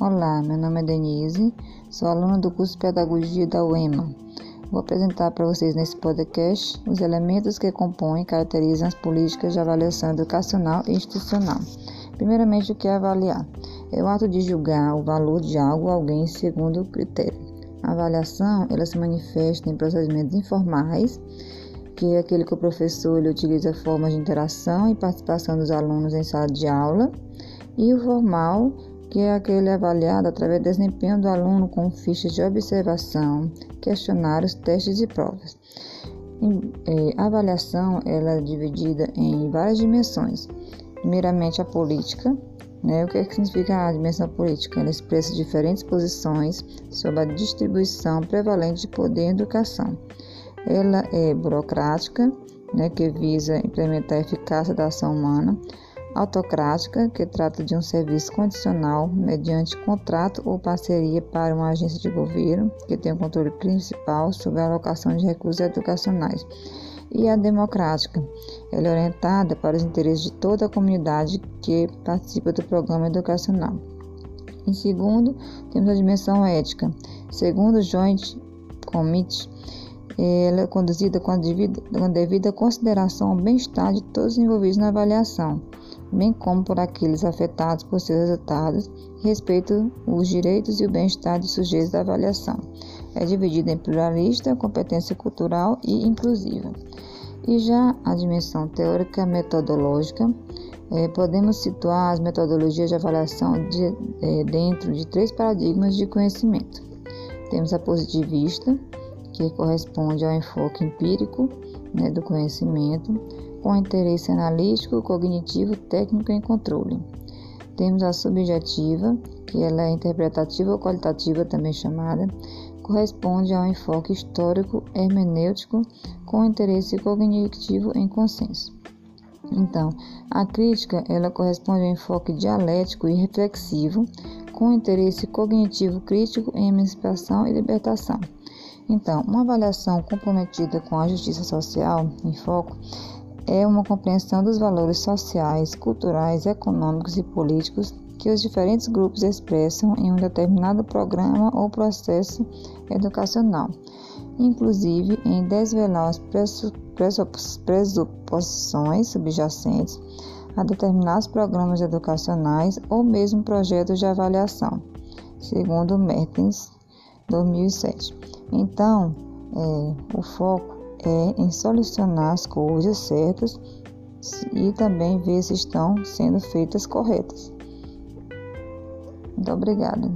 Olá, meu nome é Denise, sou aluna do curso de Pedagogia da UEMA. Vou apresentar para vocês nesse podcast os elementos que compõem e caracterizam as políticas de avaliação educacional e institucional. Primeiramente, o que é avaliar? É o ato de julgar o valor de algo ou alguém segundo o critério. A avaliação, ela se manifesta em procedimentos informais, que é aquele que o professor ele utiliza formas de interação e participação dos alunos em sala de aula, e o formal, que é aquele avaliado através do desempenho do aluno com fichas de observação, questionários, testes e provas. É, a avaliação ela é dividida em várias dimensões. Primeiramente, a política. Né? O que, é que significa a dimensão política? Ela expressa diferentes posições sobre a distribuição prevalente de poder em educação. Ela é burocrática, né, que visa implementar a eficácia da ação humana autocrática, que trata de um serviço condicional mediante contrato ou parceria para uma agência de governo, que tem o controle principal sobre a alocação de recursos educacionais. E a democrática, ela é orientada para os interesses de toda a comunidade que participa do programa educacional. Em segundo, temos a dimensão ética. Segundo o Joint Committee, ela é conduzida com a devida, com a devida consideração ao bem-estar de todos os envolvidos na avaliação bem como por aqueles afetados por seus resultados, respeito os direitos e o bem-estar dos sujeitos da avaliação. É dividida em pluralista, competência cultural e inclusiva. E já a dimensão teórica metodológica, é, podemos situar as metodologias de avaliação de, é, dentro de três paradigmas de conhecimento. Temos a positivista, que corresponde ao enfoque empírico né, do conhecimento, com interesse analítico, cognitivo, técnico e controle. Temos a subjetiva, que ela é interpretativa ou qualitativa também chamada, corresponde ao enfoque histórico hermenêutico com interesse cognitivo em consenso. Então, a crítica, ela corresponde ao enfoque dialético e reflexivo com interesse cognitivo crítico em emancipação e libertação. Então, uma avaliação comprometida com a justiça social em foco é uma compreensão dos valores sociais, culturais, econômicos e políticos que os diferentes grupos expressam em um determinado programa ou processo educacional, inclusive em desvelar as pressuposições subjacentes a determinados programas educacionais ou mesmo projetos de avaliação, segundo Mertens, 2007. Então, é, o foco é em solucionar as coisas certas e também ver se estão sendo feitas corretas. Muito obrigada.